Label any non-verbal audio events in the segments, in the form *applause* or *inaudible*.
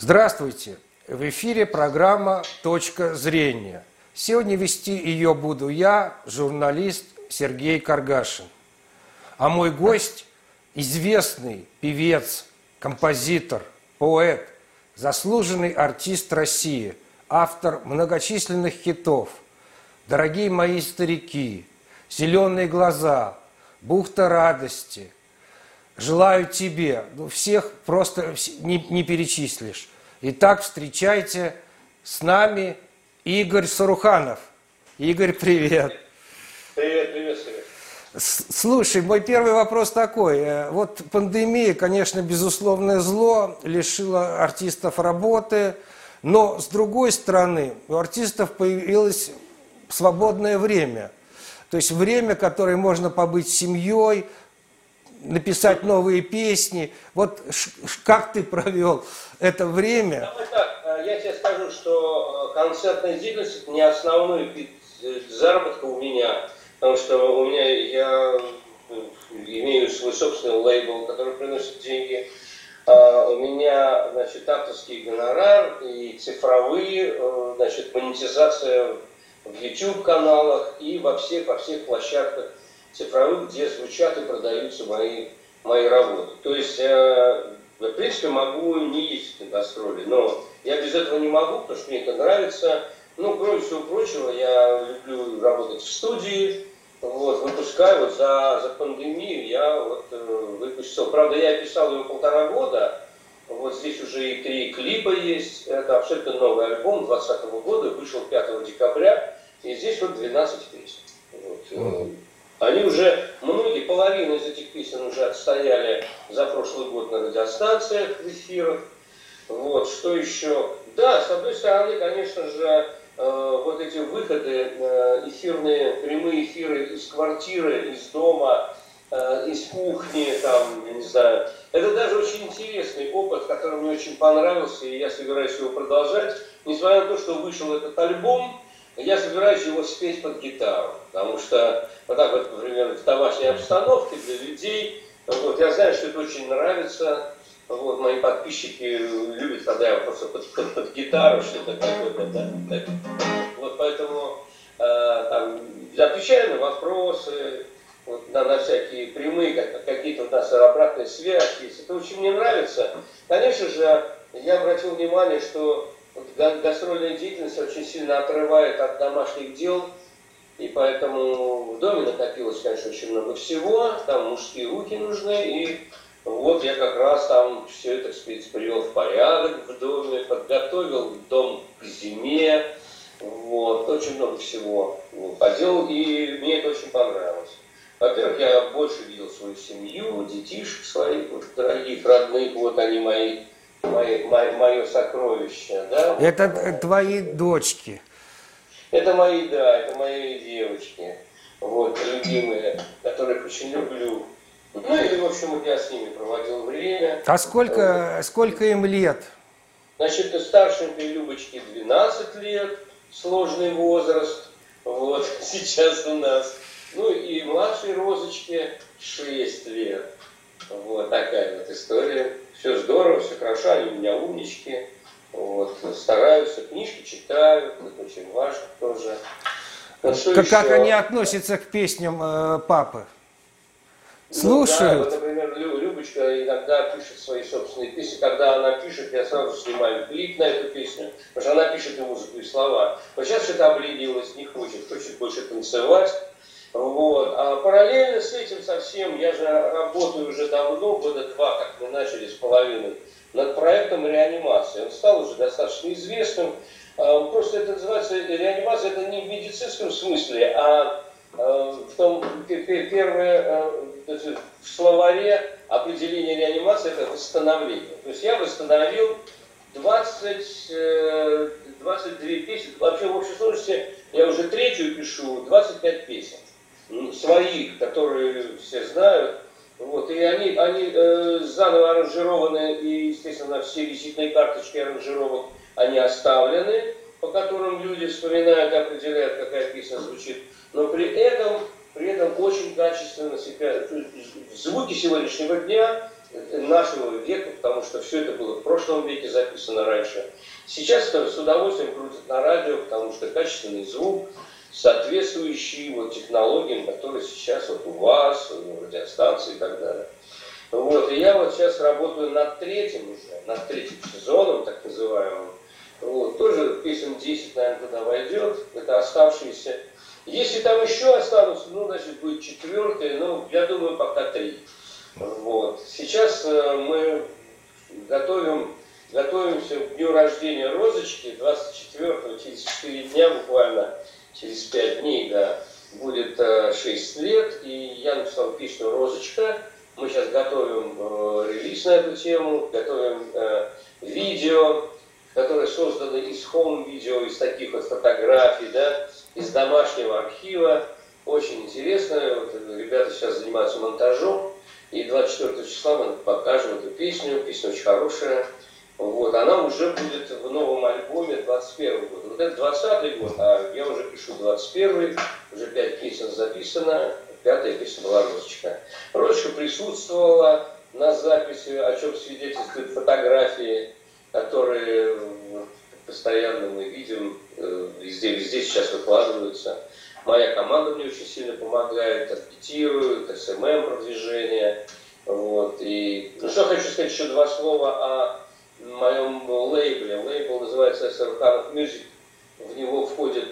Здравствуйте! В эфире программа «Точка зрения». Сегодня вести ее буду я, журналист Сергей Каргашин. А мой гость – известный певец, композитор, поэт, заслуженный артист России, автор многочисленных хитов «Дорогие мои старики», «Зеленые глаза», «Бухта радости», желаю тебе. Ну, всех просто не, не перечислишь. Итак, встречайте с нами Игорь Саруханов. Игорь, привет. Привет, привет, Сергей. Слушай, мой первый вопрос такой. Э, вот пандемия, конечно, безусловное зло, лишила артистов работы, но с другой стороны, у артистов появилось свободное время. То есть время, которое можно побыть с семьей, написать новые песни. Вот как ты провел это время? Давай так, э, я тебе скажу, что э, концертная деятельность не основной вид э, заработка у меня, потому что у меня я имею свой собственный лейбл, который приносит деньги. А, у меня, значит, авторский гонорар и цифровые, значит, монетизация в YouTube-каналах и во всех, во всех площадках цифровых, где звучат и продаются мои, мои работы. То есть, э, в принципе, могу не ездить на гастроли, но я без этого не могу, потому что мне это нравится. Ну, кроме всего прочего, я люблю работать в студии, вот, выпускаю вот за, за пандемию, я вот э, выпустил. Правда, я писал его полтора года, вот здесь уже и три клипа есть. Это абсолютно новый альбом 2020 года, вышел 5 декабря, и здесь вот 12 песен. Вот. Mm-hmm. Они уже, многие, половина из этих песен уже отстояли за прошлый год на радиостанциях, в эфирах. Вот, что еще? Да, с одной стороны, конечно же, э, вот эти выходы, э, эфирные, прямые эфиры из квартиры, из дома, э, из кухни, там, я не знаю. Это даже очень интересный опыт, который мне очень понравился, и я собираюсь его продолжать. Несмотря на то, что вышел этот альбом, я собираюсь его спеть под гитару, потому что вот так вот, например, в домашней обстановке для людей, вот, я знаю, что это очень нравится, вот, мои подписчики любят, когда я просто под, под, под гитару что-то какое-то, да, так. вот поэтому э, там, отвечаю на вопросы, вот, на, на всякие прямые, как, какие-то у нас обратные связи, это очень мне нравится. Конечно же, я обратил внимание, что гастрольная деятельность очень сильно отрывает от домашних дел, и поэтому в доме накопилось, конечно, очень много всего, там мужские руки нужны, и вот я как раз там все это, так сказать, привел в порядок в доме, подготовил дом к зиме, вот, очень много всего поделал, и мне это очень понравилось. Во-первых, я больше видел свою семью, детишек своих, вот, дорогих, родных, вот они мои мое, мое сокровище, да? Это твои дочки. Это мои, да, это мои девочки, вот, любимые, которых очень люблю. Ну и, в общем, вот я с ними проводил время. А сколько, сколько им лет? Значит, старшенькой Любочке 12 лет, сложный возраст, вот, *laughs* сейчас у нас. Ну и младшей Розочке 6 лет. Вот такая вот история все здорово, все хорошо, они у меня умнички, вот, стараются, книжки читают, это очень важно тоже. Вот как, как они относятся к песням э, папы? Слушают? Ну, да, вот, например, Любочка иногда пишет свои собственные песни. Когда она пишет, я сразу снимаю клип на эту песню, потому что она пишет и музыку, и слова. Вот сейчас что-то обленилась, не хочет, хочет больше танцевать. Вот. А параллельно с этим совсем, я же работаю уже давно, года два, как мы начали с половиной, над проектом реанимации. Он стал уже достаточно известным. А, просто это называется, реанимация это не в медицинском смысле, а, а в том, первое, а, в словаре определение реанимации это восстановление. То есть я восстановил 20, 22 песен, вообще в общей сложности я уже третью пишу, 25 песен своих, которые все знают. Вот, и они, они э, заново аранжированы, и, естественно, все визитные карточки аранжировок, они оставлены, по которым люди вспоминают определяют, какая песня звучит. Но при этом, при этом очень качественно себя, звуки сегодняшнего дня нашего века, потому что все это было в прошлом веке записано раньше. Сейчас это с удовольствием крутят на радио, потому что качественный звук, соответствующий вот технологиям, которые сейчас вот у вас, у радиостанции и так далее. Вот, и я вот сейчас работаю над третьим уже, над третьим сезоном, так называемым. Вот, тоже песен 10, наверное, туда войдет. Это оставшиеся. Если там еще останутся, ну, значит, будет четвертый, ну, я думаю, пока три. Вот. Сейчас э, мы готовим, готовимся к дню рождения Розочки, 24 через 4 дня буквально, через 5 дней, да, будет э, 6 лет, и я написал песню «Розочка». Мы сейчас готовим э, релиз на эту тему, готовим э, видео, которое создано из хоум-видео, из таких вот фотографий, да, из домашнего архива. Очень интересно. Вот, ребята сейчас занимаются монтажом. И 24 числа мы покажем эту песню. Песня очень хорошая. Вот, она уже будет в новом альбоме 21 года. Вот это 20 год, а я уже пишу 21 уже пять песен записано, пятая песня была «Розочка». Розочка присутствовала на записи, о чем свидетельствуют фотографии, которые постоянно мы видим, э, везде, везде сейчас выкладываются. Моя команда мне очень сильно помогает, репетирует, SMM продвижение. Вот. И, ну что хочу сказать, еще два слова о моем лейбле. Лейбл называется SR Music. В него входит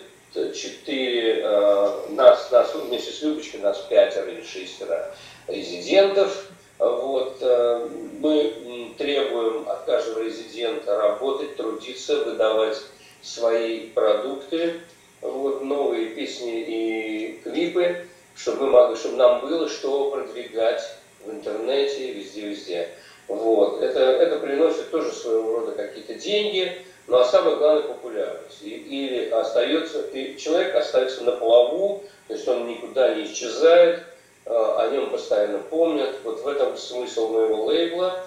четыре, э, нас, нас вместе с Любочкой, нас пятеро или шестеро резидентов. Вот, э, мы требуем от каждого резидента работать, трудиться, выдавать свои продукты, вот, новые песни и клипы, чтобы, мы могли, чтобы нам было что продвигать в интернете, везде-везде. Вот. Это, это приносит тоже своего рода какие-то деньги, но а самое главное популярность. И, или остается, и человек остается на плаву, то есть он никуда не исчезает, а, о нем постоянно помнят. Вот в этом смысл моего лейбла.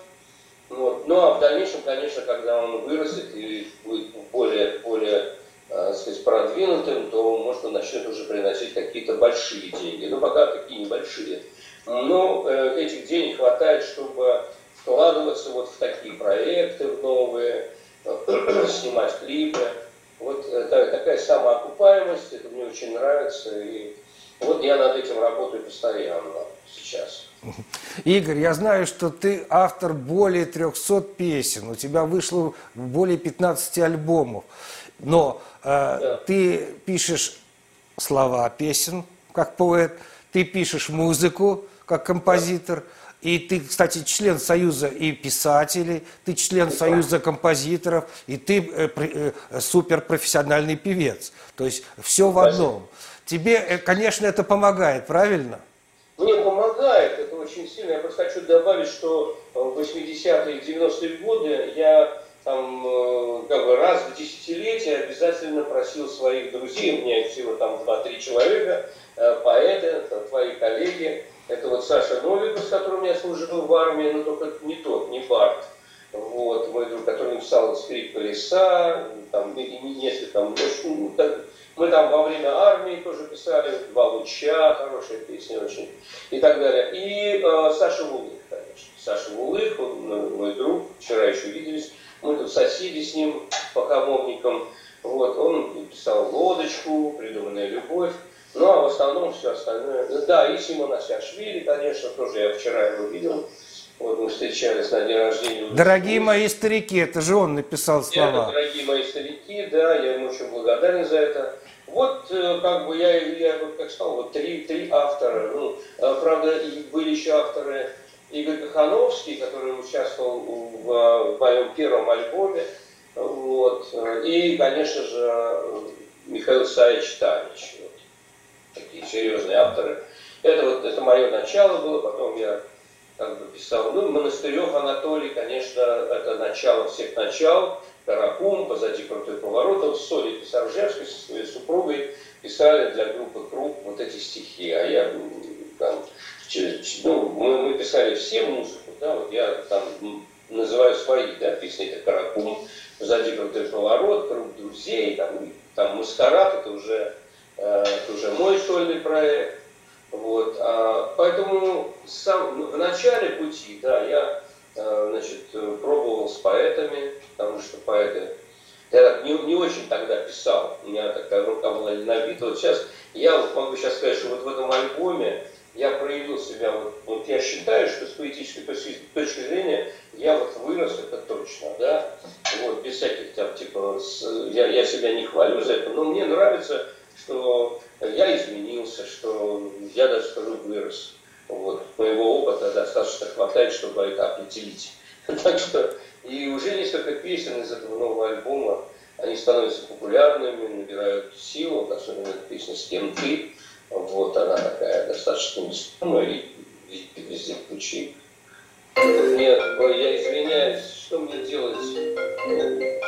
Вот. Ну а в дальнейшем, конечно, когда он вырастет и будет более, более э, сказать, продвинутым, то, может, начнет уже приносить какие-то большие деньги. Но пока такие небольшие. Но э, этих денег хватает, чтобы вкладываться вот в такие проекты в новые, *clears throat* снимать клипы. Вот это, такая самоокупаемость, это мне очень нравится. И вот я над этим работаю постоянно сейчас. *laughs* Игорь, я знаю, что ты автор более 300 песен, у тебя вышло более 15 альбомов, но э, да. ты пишешь слова песен, как поэт, ты пишешь музыку, как композитор, да. И ты, кстати, член Союза и писателей, ты член. Союза композиторов, и ты э, э, суперпрофессиональный певец. То есть все в одном. Тебе, э, конечно, это помогает, правильно? Мне помогает, это очень сильно. Я просто хочу добавить, что в 80-е и 90-е годы я там как бы раз в десятилетие обязательно просил своих друзей, у меня всего там 2-3 человека, поэты, твои коллеги, это вот Саша Новиков, с которым я служил в армии, но только не тот, не Барт, вот, мой друг, который написал «Скрипка леса», там, несколько там, ну, так, мы там во время армии тоже писали «Два луча», хорошая песня очень, и так далее. И э, Саша Вулых, конечно. Саша Вулых, он ну, мой друг, вчера еще виделись. Мы тут соседи с ним по хамовникам. Вот, он писал «Лодочку», «Придуманная любовь». Ну, а в основном все остальное. Да, и Симон Асяшвили, конечно, тоже я вчера его видел. Вот мы встречались на день рождения. Дорогие мои старики, это же он написал слова. Это, дорогие мои старики, да, я ему очень благодарен за это. Вот, э, как бы я, я как сказал, вот три, три автора. Ну, э, правда, были еще авторы Игорь Кахановский, который участвовал в, в моем первом альбоме. Вот. И, конечно же, Михаил Саевич Танич. Такие серьезные авторы. Это вот это мое начало было, потом я как бы писал. Ну, Монастырев Анатолий, конечно, это начало всех начал. Каракум, позади крутой поворот. с Солей Писаржевской со своей супругой писали для группы Круг вот эти стихи. А я там, ну, мы, мы писали все музыку, да, вот я там называю свои, да, песни, это Каракум, позади крутой поворот, Круг друзей, там, там Маскарад, это уже, это уже мой сольный проект. Вот, а, поэтому сам, в начале пути, да, я а, значит, пробовал с поэтами, потому что поэты я так не, не очень тогда писал, у меня такая рука была набита. Вот сейчас, я вот могу сейчас сказать, что вот в этом альбоме я проявил себя, вот, вот я считаю, что с поэтической точки зрения я вот вырос, это точно, да, вот, без всяких там, типа, с, я, я себя не хвалю за это, но мне нравится, что я изменился, что я даже скажу вырос. Вот, моего опыта достаточно хватает, чтобы это определить. *laughs* Так что и уже несколько песен из этого нового альбома, они становятся популярными, набирают силу, особенно песня «С кем ты?». Вот она такая достаточно нестойная и везде ключи. Мне, я извиняюсь, что мне делать?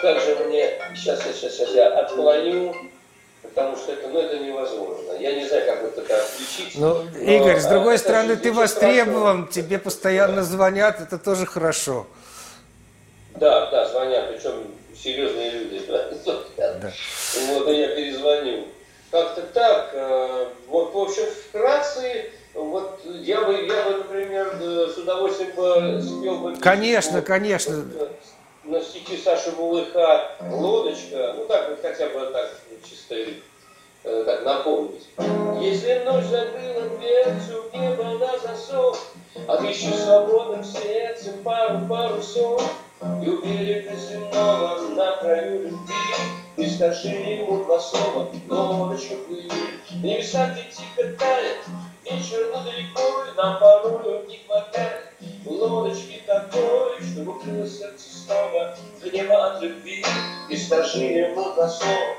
Как же мне, сейчас, сейчас, сейчас я отклоню, потому что это, ну, это невозможно. Я не знаю, как вот это отключить. Ну, Игорь, с другой стороны, ты востребован, хорошо. тебе постоянно звонят, это тоже хорошо. Да, да, звонят, причем серьезные люди. Да. *laughs* Вот, и я перезвоню. Как-то так. Э, вот, в общем, вкратце, вот я бы, я бы, например, с удовольствием бы спел бы... Конечно, вот, конечно. На стихи Саши Булыха «Лодочка», ну так вот хотя бы так, Отыщи свободным сердцем пару парусов, и у берега земного на краю любви. И скажи ему два слова, лодочка плыви Небеса где тихо тает, вечер далеко И нам порою не хватает. Лодочки такой Чтобы укрыло сердце снова небо от любви. И скажи ему два слова,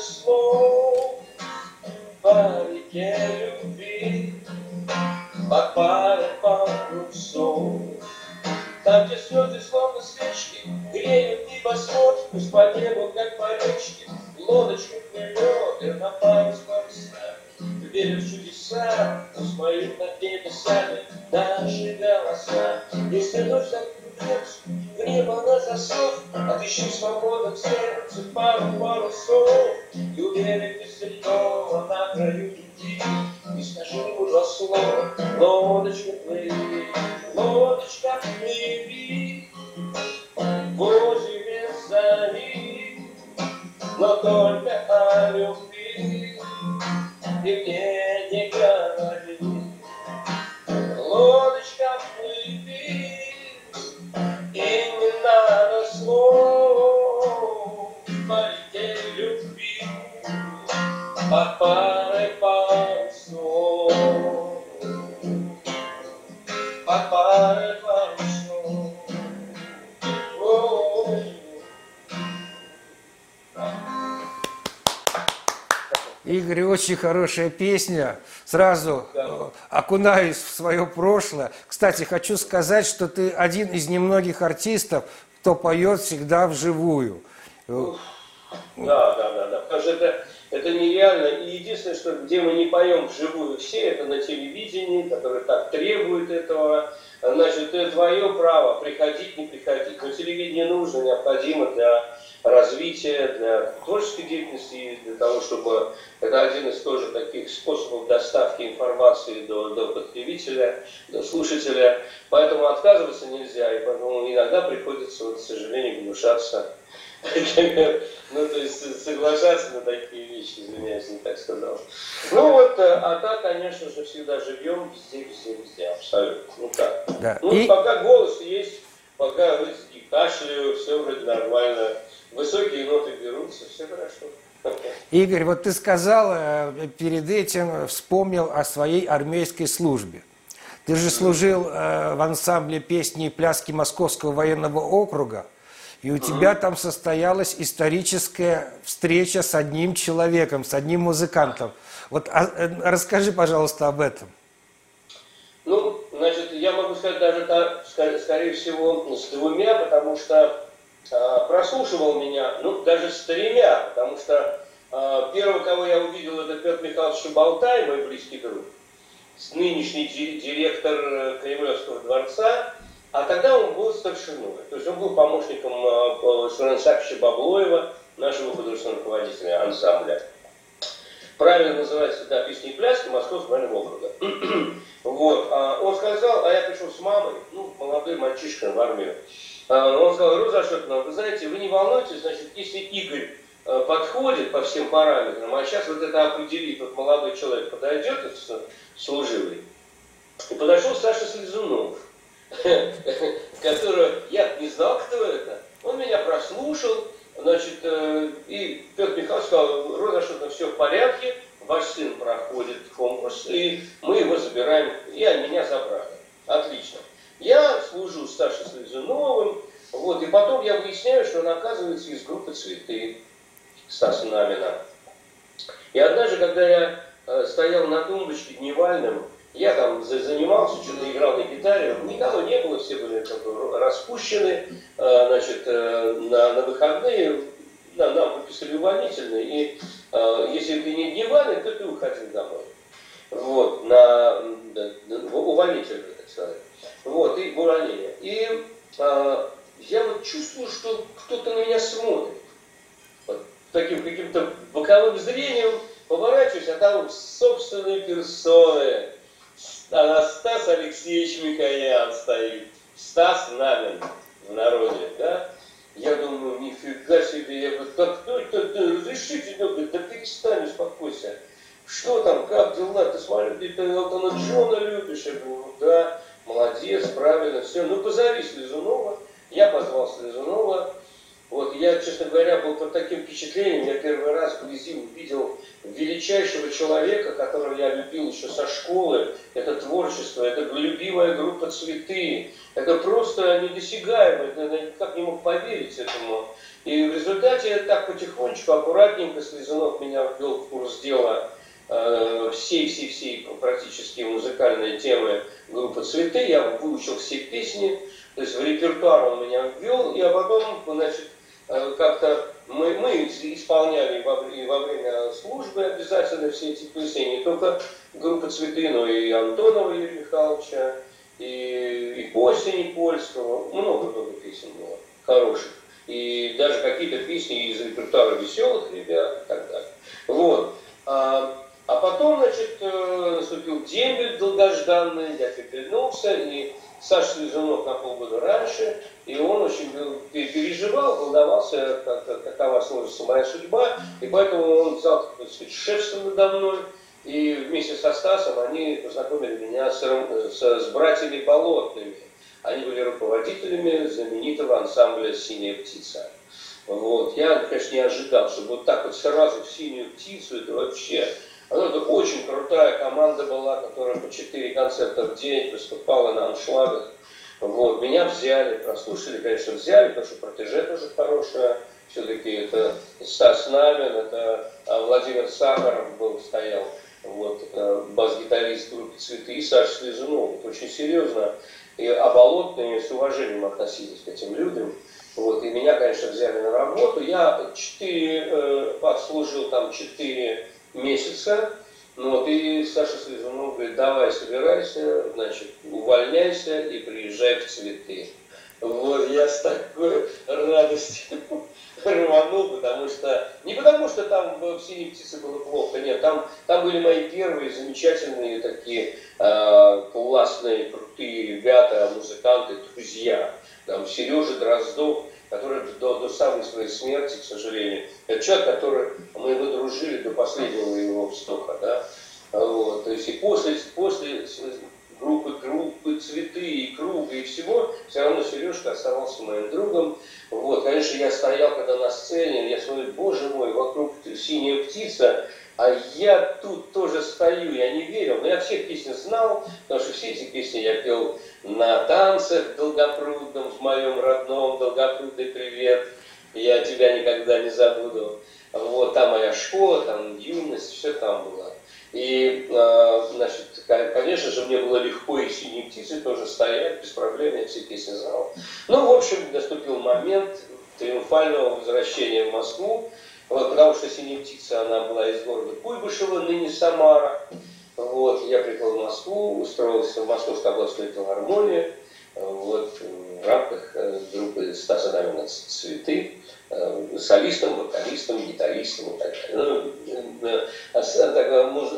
надо слов по реке Игорь, очень хорошая песня. Сразу да. окунаюсь в свое прошлое. Кстати, хочу сказать, что ты один из немногих артистов, кто поет всегда вживую. Да, да, да, да. Потому что это, это нереально. И единственное, что где мы не поем вживую все, это на телевидении, которое так требует этого. Значит, это твое право приходить, не приходить. Но телевидение нужно, необходимо для развития, для творческой деятельности для того, чтобы это один из тоже таких способов доставки информации до, до потребителя, до слушателя. Поэтому отказываться нельзя, и поэтому иногда приходится, вот, к сожалению, гнушаться. *laughs* Ну, то есть соглашаться на такие вещи, извиняюсь, не так сказал. Ну вот, э, а так, конечно же, всегда живем везде, везде, везде, абсолютно. Ну так. Да. Ну, и... пока голос есть, пока и кашляю, все вроде нормально высокие ноты берутся, все хорошо. *laughs* Игорь, вот ты сказал, э, перед этим вспомнил о своей армейской службе. Ты же служил э, в ансамбле песни и пляски Московского военного округа, и у тебя там состоялась историческая встреча с одним человеком, с одним музыкантом. Вот а, э, расскажи, пожалуйста, об этом. Ну, значит, я могу сказать даже, так, скорее всего, с двумя, потому что прослушивал меня, ну, даже с тремя, потому что первый, кого я увидел, это Петр Михайлович Шабалтай, мой близкий друг, нынешний директор э, Кремлевского дворца, а тогда он был старшиной, то есть он был помощником Шурансаковича Баблоева, нашего художественного руководителя ансамбля. Правильно называется, да, песни и пляски Московского округа. *clears throat* вот. А он сказал, а я пришел с мамой, ну, молодой мальчишка в армию. А он сказал, Роза Ашотовна, вы знаете, вы не волнуйтесь, значит, если Игорь э, подходит по всем параметрам, а сейчас вот это определит, вот молодой человек подойдет, служивый, и подошел Саша Слезунов, *laughs* которого я не знал, кто это. Он меня прослушал, Значит, э, и Петр Михайлович сказал, Роза, что все в порядке, ваш сын проходит конкурс, и мы его забираем, и меня забрали. Отлично. Я служу с Сашей Слезуновым, вот, и потом я выясняю, что он оказывается из группы «Цветы» Стаса Намина. И однажды, когда я э, стоял на тумбочке дневальным, я там занимался, что-то играл на гитаре, никого не было, все были как бы распущены, э, значит, э, на, на выходные да, нам выписали увольнительные, и э, если ты не дневальный, то ты уходил домой. Вот, на, на увольнительный, так сказать. Вот, и увольнение. И я вот чувствую, что кто-то на меня смотрит. Вот, таким каким-то боковым зрением поворачиваюсь, а там собственные персоны Стас Алексеевич Микоян стоит. Стас Намин в народе, да? Я думаю, нифига себе, я говорю, да кто это, да, разрешите, да, да перестань, успокойся. Что там, как дела? Ты смотри, ты Элтона Джона любишь? Я говорю, да, молодец, правильно, все. Ну, позови Слезунова. Я позвал Слезунова. Вот, я, честно говоря, был под таким впечатлением. Я первый раз вблизи увидел величайшего человека, которого я любил еще со школы. Это творчество, это любимая группа «Цветы». Это просто недосягаемо, я никак не мог поверить этому. И в результате я так потихонечку, аккуратненько Слезунов меня ввел в курс дела всей-всей-всей э, практически музыкальной темы группы «Цветы». Я выучил все песни, то есть в репертуар он меня ввел, и а потом, значит, как-то мы, мы исполняли во, во время службы обязательно все эти песни, не только группа Цветы, но и Антонова Юрия Михайловича, и, и Костя Никольского, много-много песен было хороших. И даже какие-то песни из репертуара веселых ребят и так далее. Вот. А, а потом, значит, э, наступил дембель долгожданный, я переглянулся, и Саша Слезунов на полгода раньше, и он очень переживал, волновался, как, какова сложится моя судьба, и поэтому он взял так сказать, шефство надо мной, и вместе со Стасом они познакомили меня с, с, с братьями Болотными. Они были руководителями знаменитого ансамбля «Синяя птица». Вот. Я, конечно, не ожидал, что вот так вот сразу в «Синюю птицу» это вообще ну, это очень крутая команда была, которая по 4 концерта в день выступала на аншлагах. Вот, меня взяли, прослушали, конечно, взяли, потому что протеже тоже хорошая. Все-таки это Стас Намин, это а, Владимир Сахаров был, стоял, вот, бас-гитарист группы «Цветы» и Саша Слезунов. Очень серьезно. И оболотные с уважением относились к этим людям. Вот, и меня, конечно, взяли на работу. Я четыре, э, отслужил там четыре месяца. Ну вот, и Саша Слезунов говорит, давай, собирайся, значит, увольняйся и приезжай в цветы. Вот, я с такой радостью *laughs* рванул, потому что, не потому что там в «Синей птице» было плохо, нет, там, там были мои первые замечательные такие э, классные, крутые ребята, музыканты, друзья. Там Сережа Дроздов, который до, до самой своей смерти, к сожалению, это человек, который мы его дружили до последнего его вздоха, да, вот, то есть и после, после группы, группы цветы и круга и всего, все равно Сережка оставался моим другом. Вот, конечно, я стоял когда на сцене, я смотрю, боже мой, вокруг синяя птица, а я тут тоже стою, я не верил, но я все песни знал, потому что все эти песни я пел на танцах долгопрудном, в моем родном долгопрудный привет, я тебя никогда не забуду. Вот, там моя школа, там юность, все там было. И, э, значит, конечно же, мне было легко и синие птицы тоже стоять, без проблем, я все песни знал. Ну, в общем, наступил момент, триумфального возвращения в Москву, вот, потому что «Синяя птица», она была из города Куйбышева, ныне Самара. Вот, я приехал в Москву, устроился в Московской областной филармонии, вот, в рамках э, группы Стаса Дамина «Цветы», солистом, вокалистом, гитаристом и так далее. Ну,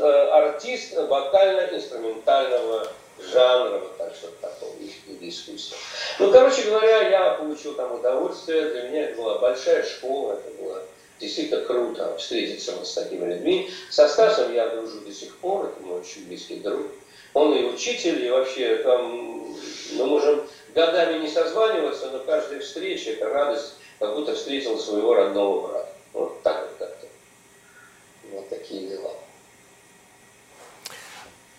э, артист вокально-инструментального жанра, вот так что такого вида искусства. Ну, короче говоря, я получил там удовольствие, для меня это была большая школа, это было действительно круто встретиться вот с такими людьми. Со Стасом я дружу до сих пор, это мой очень близкий друг. Он и учитель, и вообще там мы можем годами не созваниваться, но каждая встреча – это радость, как будто встретил своего родного брата. Вот так вот как-то. Вот такие дела.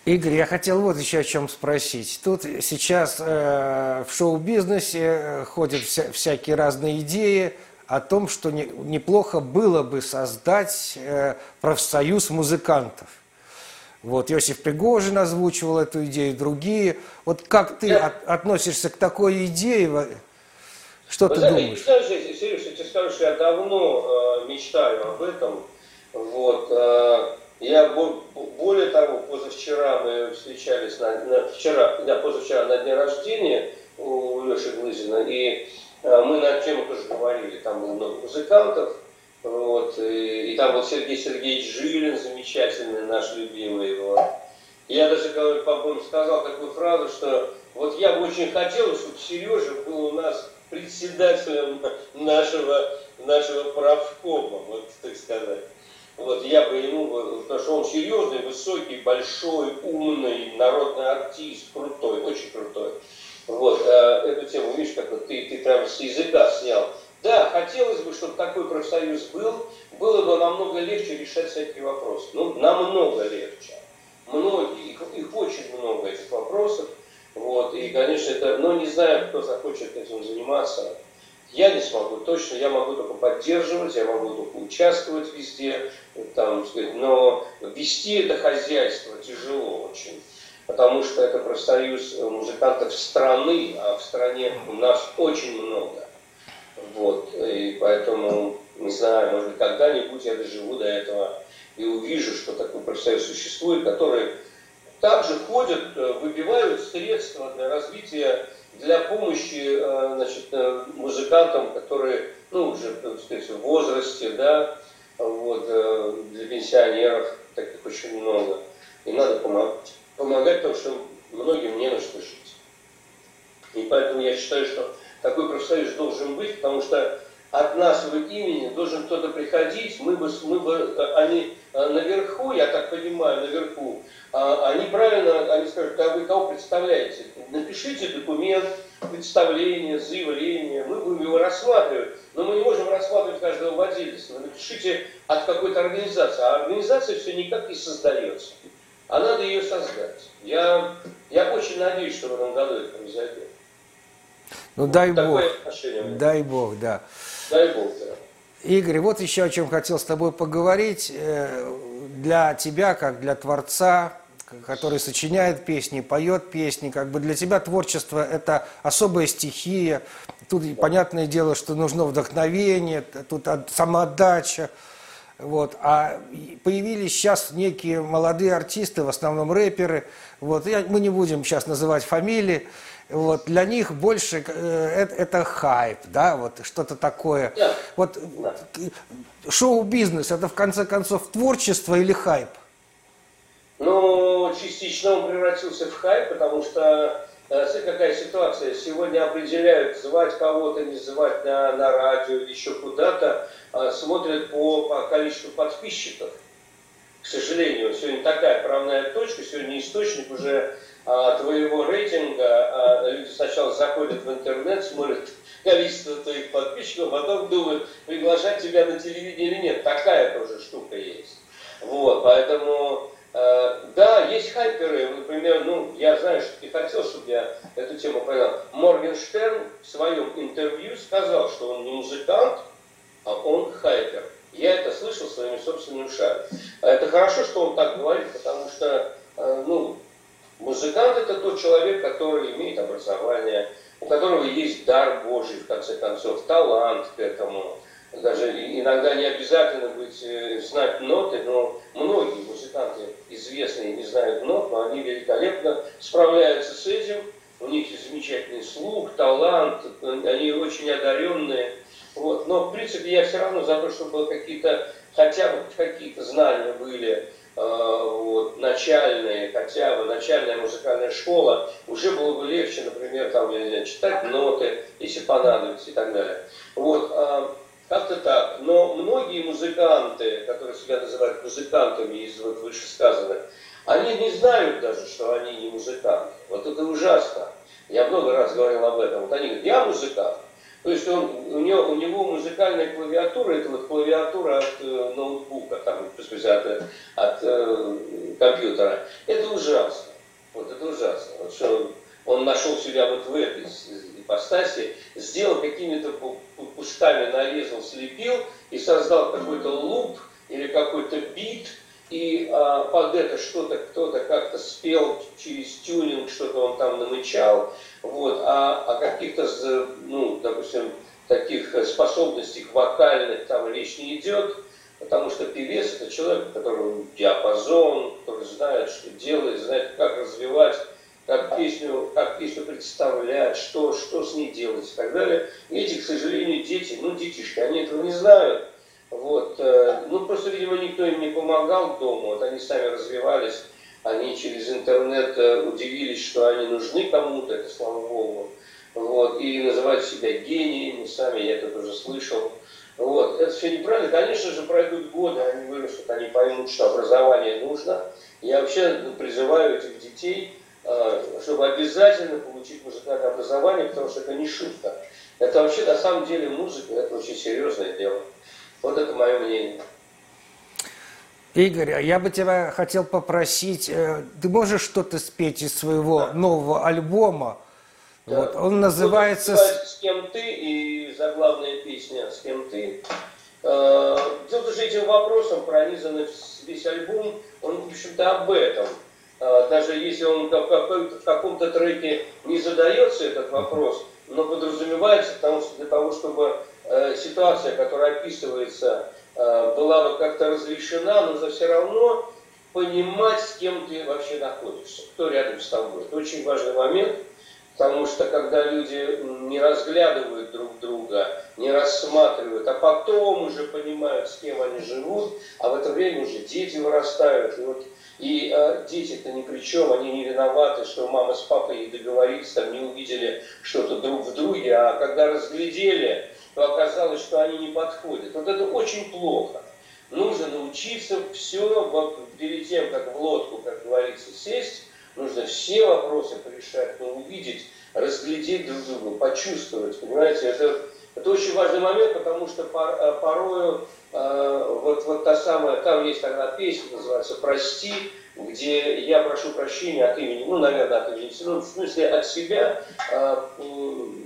Игорь, я хотел вот еще о чем спросить. Тут сейчас э, в шоу-бизнесе э, ходят вся, всякие разные идеи о том, что не, неплохо было бы создать э, профсоюз музыкантов. Вот Иосиф Пригожин озвучивал эту идею, другие. Вот как ты от, относишься к такой идее? Что Вы ты знаете, думаешь? Знаешь, Сереж, я тебе скажу, что я давно э, мечтаю об этом. Вот, э, я более того, позавчера мы встречались на, на вчера, да, позавчера на дне рождения у Леши Глызина, и э, мы на тему тоже говорили, там было много музыкантов, вот, и, и там был Сергей Сергеевич Жилин, замечательный, наш любимый. Вот. Я даже, по-моему, сказал такую фразу, что вот я бы очень хотел, чтобы Сережа был у нас председателем нашего, нашего правкома, вот так сказать. Вот я бы ему, потому что он серьезный, высокий, большой, умный, народный артист, крутой, очень крутой. Вот, э, эту тему, видишь, как вот ты, ты прям с языка снял. Да, хотелось бы, чтобы такой профсоюз был, было бы намного легче решать всякие вопросы. Ну, намного легче. Многие, их, их очень много, этих вопросов. Вот, и, конечно, это, но не знаю, кто захочет этим заниматься. Я не смогу, точно, я могу только поддерживать, я могу только участвовать везде, там, сказать, но вести это хозяйство тяжело очень, потому что это профсоюз музыкантов страны, а в стране у нас очень много. Вот, и поэтому, не знаю, может когда-нибудь я доживу до этого и увижу, что такой профсоюз существует, который также ходят, э, выбивают средства для развития, для помощи э, значит, э, музыкантам, которые ну, уже сказать, в возрасте, да, вот, для пенсионеров, таких очень много. И надо помогать, помогать, потому что многим не на что жить. И поэтому я считаю, что такой профсоюз должен быть, потому что от нашего имени должен кто-то приходить, мы бы, мы бы, э, они э, наверху, я так понимаю, наверху, а, они правильно, они скажут, а вы кого представляете? Напишите документ, представление, заявление, мы будем его рассматривать, но мы не можем рассматривать каждого в отдельности. Напишите от какой-то организации, а организация все никак не создается, а надо ее создать. Я, я очень надеюсь, что в этом году это произойдет. Ну, дай бог. Дай бог, да. Дай бог, да. Игорь, вот еще о чем хотел с тобой поговорить. Э, для тебя, как для творца, который сочиняет песни, поет песни, как бы для тебя творчество – это особая стихия. Тут да. понятное дело, что нужно вдохновение, тут самоотдача. Вот. А появились сейчас некие молодые артисты, в основном рэперы. Вот. Я, мы не будем сейчас называть фамилии вот, для них больше э, это, это хайп, да, вот что-то такое. Yeah. Вот шоу-бизнес это в конце концов творчество или хайп? Ну, частично он превратился в хайп, потому что э, какая ситуация. Сегодня определяют, звать кого-то, не звать на, на радио или еще куда-то, а смотрят по, по количеству подписчиков. К сожалению, сегодня такая правная точка, сегодня источник уже а, твоего рейтинга, сначала заходят в интернет, смотрят *laughs* количество твоих подписчиков, а потом думают, приглашать тебя на телевидение или нет. Такая тоже штука есть. Вот, поэтому, э, да, есть хайперы, например, ну, я знаю, что ты хотел, чтобы я эту тему понял. Моргенштерн в своем интервью сказал, что он не музыкант, а он хайпер. Я это слышал своими собственными ушами. Это хорошо, что он так говорит, потому что, э, ну, Музыкант это тот человек, который имеет образование, у которого есть дар Божий, в конце концов, талант к этому. Даже иногда не обязательно быть, э, знать ноты, но многие музыканты известные не знают нот, но они великолепно справляются с этим. У них замечательный слух, талант, они очень одаренные. Вот. Но, в принципе, я все равно за то, чтобы какие-то, хотя бы какие-то знания были Э, вот, начальные, хотя бы начальная музыкальная школа, уже было бы легче, например, там, я не знаю, читать ноты, если понадобится и так далее. Вот, а, как-то так. Но многие музыканты, которые себя называют музыкантами из вот вышесказанных, они не знают даже, что они не музыканты. Вот это ужасно. Я много раз говорил об этом. Вот они говорят, я музыкант. То есть он, у, него, у него музыкальная клавиатура, это вот клавиатура от э, ноутбука, там, в смысле, от, от э, компьютера. Это ужасно. Вот это ужасно. Вот что он нашел себя вот в этой ипостаси, сделал какими-то пусками, нарезал, слепил и создал какой-то луп или какой-то бит, и а, под это что-то кто-то как-то спел через тюнинг, что-то он там намычал, вот, а о каких-то, ну, допустим, таких способностях вокальных там речь не идет, потому что певец это человек, у которого диапазон, который знает, что делает, знает, как развивать, как песню, как песню представлять, что, что с ней делать и так далее. И эти, к сожалению, дети, ну, детишки, они этого не знают. Вот, э, ну, просто, видимо, никто им не помогал дома, вот они сами развивались они через интернет э, удивились, что они нужны кому-то, это слава Богу. Вот, и называют себя гениями сами, я это тоже слышал. Вот, это все неправильно. Конечно же, пройдут годы, они вырастут, они поймут, что образование нужно. Я вообще призываю этих детей, э, чтобы обязательно получить музыкальное образование, потому что это не шутка. Это вообще на самом деле музыка, это очень серьезное дело. Вот это мое мнение. Игорь, а я бы тебя хотел попросить, э, ты можешь что-то спеть из своего да. нового альбома? Да. Вот, он называется... «С кем ты» и заглавная песня «С кем ты». Э, дело в том, что этим вопросом пронизан весь альбом, он, в общем-то, об этом. Э, даже если он в каком-то треке не задается этот вопрос, но подразумевается, потому что для того, чтобы ситуация, которая описывается Э, была бы как-то разрешена, нужно все равно понимать, с кем ты вообще находишься, кто рядом с тобой. Это очень важный момент, потому что когда люди не разглядывают друг друга, не рассматривают, а потом уже понимают, с кем они живут, а в это время уже дети вырастают, и вот и э, дети-то ни при чем, они не виноваты, что мама с папой не договорились, там не увидели что-то друг в друге, а когда разглядели, то оказалось, что они не подходят. Вот это очень плохо. Нужно научиться все, перед тем, как в лодку, как говорится, сесть, нужно все вопросы порешать, но увидеть, разглядеть друг друга, почувствовать, понимаете, это, это очень важный момент, потому что э, порою э, вот, вот та самая, там есть тогда песня, называется «Прости», где я прошу прощения от имени, ну, наверное, от имени, ну, в смысле от себя, а,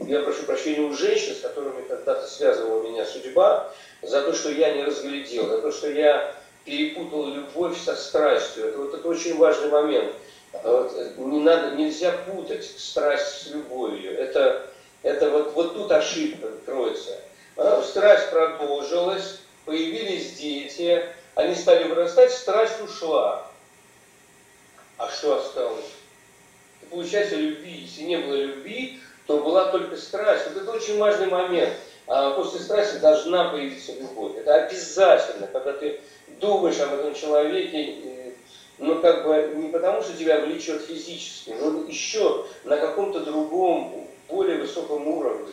я прошу прощения у женщин, с которыми когда-то связывала меня судьба, за то, что я не разглядел, за то, что я перепутал любовь со страстью. Это, вот, это очень важный момент. Вот, не надо, нельзя путать страсть с любовью. Это, это вот, вот тут ошибка кроется. А, страсть продолжилась, появились дети, они стали вырастать, страсть ушла. А что осталось? получается любви. Если не было любви, то была только страсть. Вот это очень важный момент. А после страсти должна появиться любовь. Это обязательно, когда ты думаешь об этом человеке, ну как бы не потому, что тебя влечет физически, но еще на каком-то другом, более высоком уровне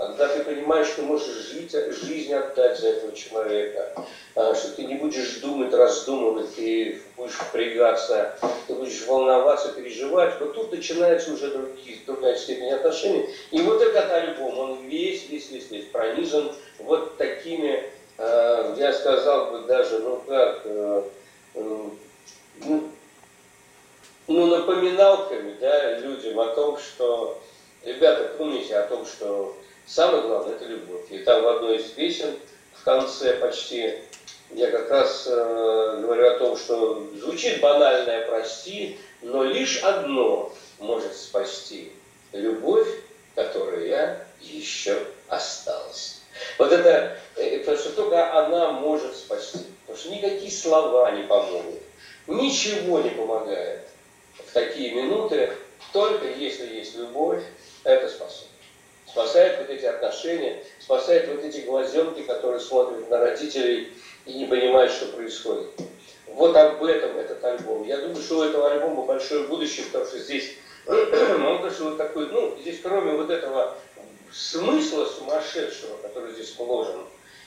когда ты понимаешь, что можешь жить, жизнь отдать за этого человека, а, что ты не будешь думать, раздумывать, ты будешь впрягаться, ты будешь волноваться, переживать, вот тут начинается уже другие, другая степень отношений. И вот этот альбом, он весь, весь, весь, весь пронизан вот такими, а, я сказал бы даже, ну как, э, ну, напоминалками да, людям о том, что, ребята, помните о том, что Самое главное – это любовь. И там в одной из песен в конце почти я как раз э, говорю о том, что звучит банальное «прости», Но лишь одно может спасти – любовь, которая еще осталась. Вот это, э, потому что только она может спасти. Потому что никакие слова не помогут. Ничего не помогает в такие минуты, только если есть любовь, это спасает. Спасает вот эти отношения, спасает вот эти глазенки, которые смотрят на родителей и не понимают, что происходит. Вот об этом этот альбом. Я думаю, что у этого альбома большое будущее, потому что здесь, *clears throat* он конечно, вот такой, ну, здесь кроме вот этого смысла сумасшедшего, который здесь вложен,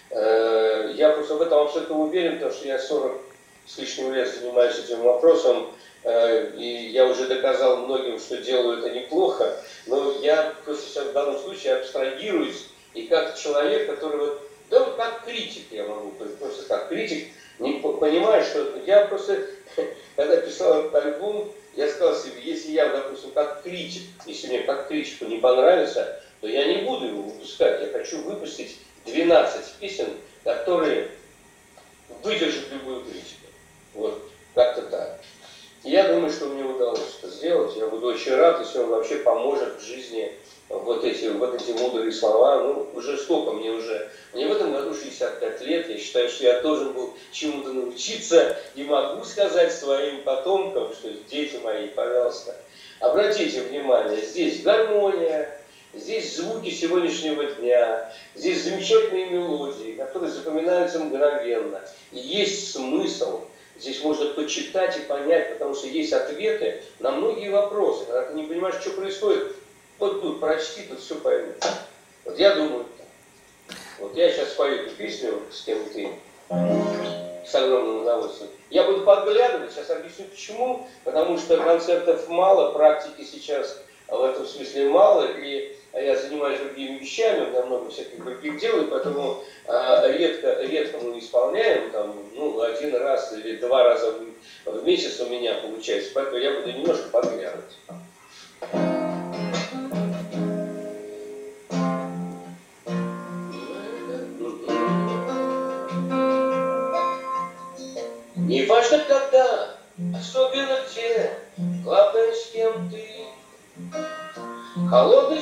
э, я просто в этом абсолютно уверен, потому что я 40 с лишним лет занимаюсь этим вопросом, и я уже доказал многим, что делаю это неплохо, но я просто сейчас в данном случае абстрагируюсь, и как человек, который вот, да вот как критик я могу, просто как критик, не понимаю, что я просто, *laughs* когда писал этот альбом, я сказал себе, если я, допустим, как критик, если мне как критику не понравится, то я не буду его выпускать. Я хочу выпустить 12 песен, которые выдержат любую критику. Вот, как-то так. Я думаю, что мне удалось это сделать. Я буду очень рад, если он вообще поможет в жизни вот эти, вот эти мудрые слова. Ну, уже сколько мне уже? Мне в этом году 65 лет. Я считаю, что я должен был чему-то научиться и могу сказать своим потомкам, что дети мои, пожалуйста, обратите внимание, здесь гармония, Здесь звуки сегодняшнего дня, здесь замечательные мелодии, которые запоминаются мгновенно. И есть смысл. Здесь можно почитать и понять, потому что есть ответы на многие вопросы. Когда ты не понимаешь, что происходит, вот тут прочти, тут все поймешь. Вот я думаю. Вот я сейчас спою эту песню с кем-то с огромным удовольствием. Я буду подглядывать, сейчас объясню почему. Потому что концертов мало, практики сейчас в этом смысле мало, и а я занимаюсь другими вещами, меня много всяких других дел, и поэтому а, редко, редко мы исполняем, там, ну, один раз или два раза в, в месяц у меня получается, поэтому я буду немножко подглядывать. Не важно когда, особенно где, главное с кем ты. Холодной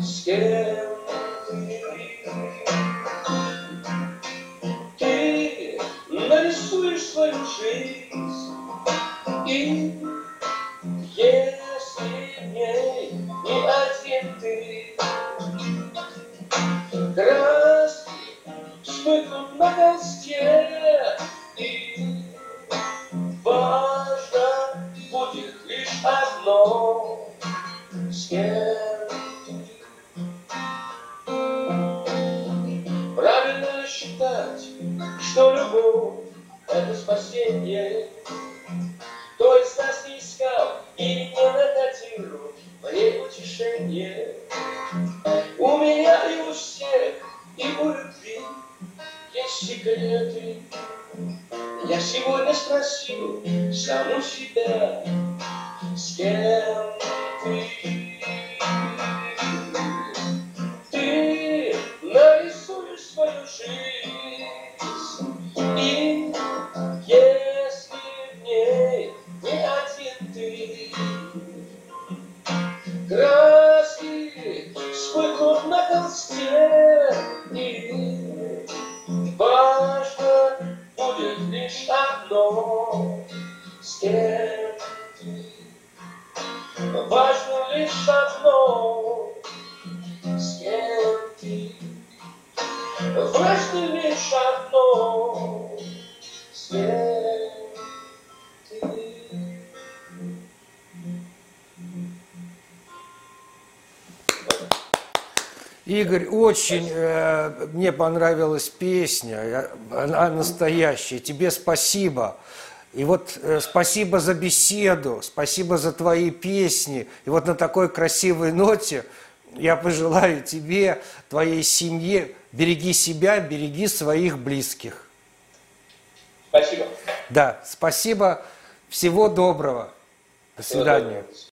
с Игорь, очень э, мне понравилась песня, она настоящая. Тебе спасибо. И вот э, спасибо за беседу, спасибо за твои песни. И вот на такой красивой ноте я пожелаю тебе, твоей семье, береги себя, береги своих близких. Спасибо. Да, спасибо. Всего доброго. До свидания.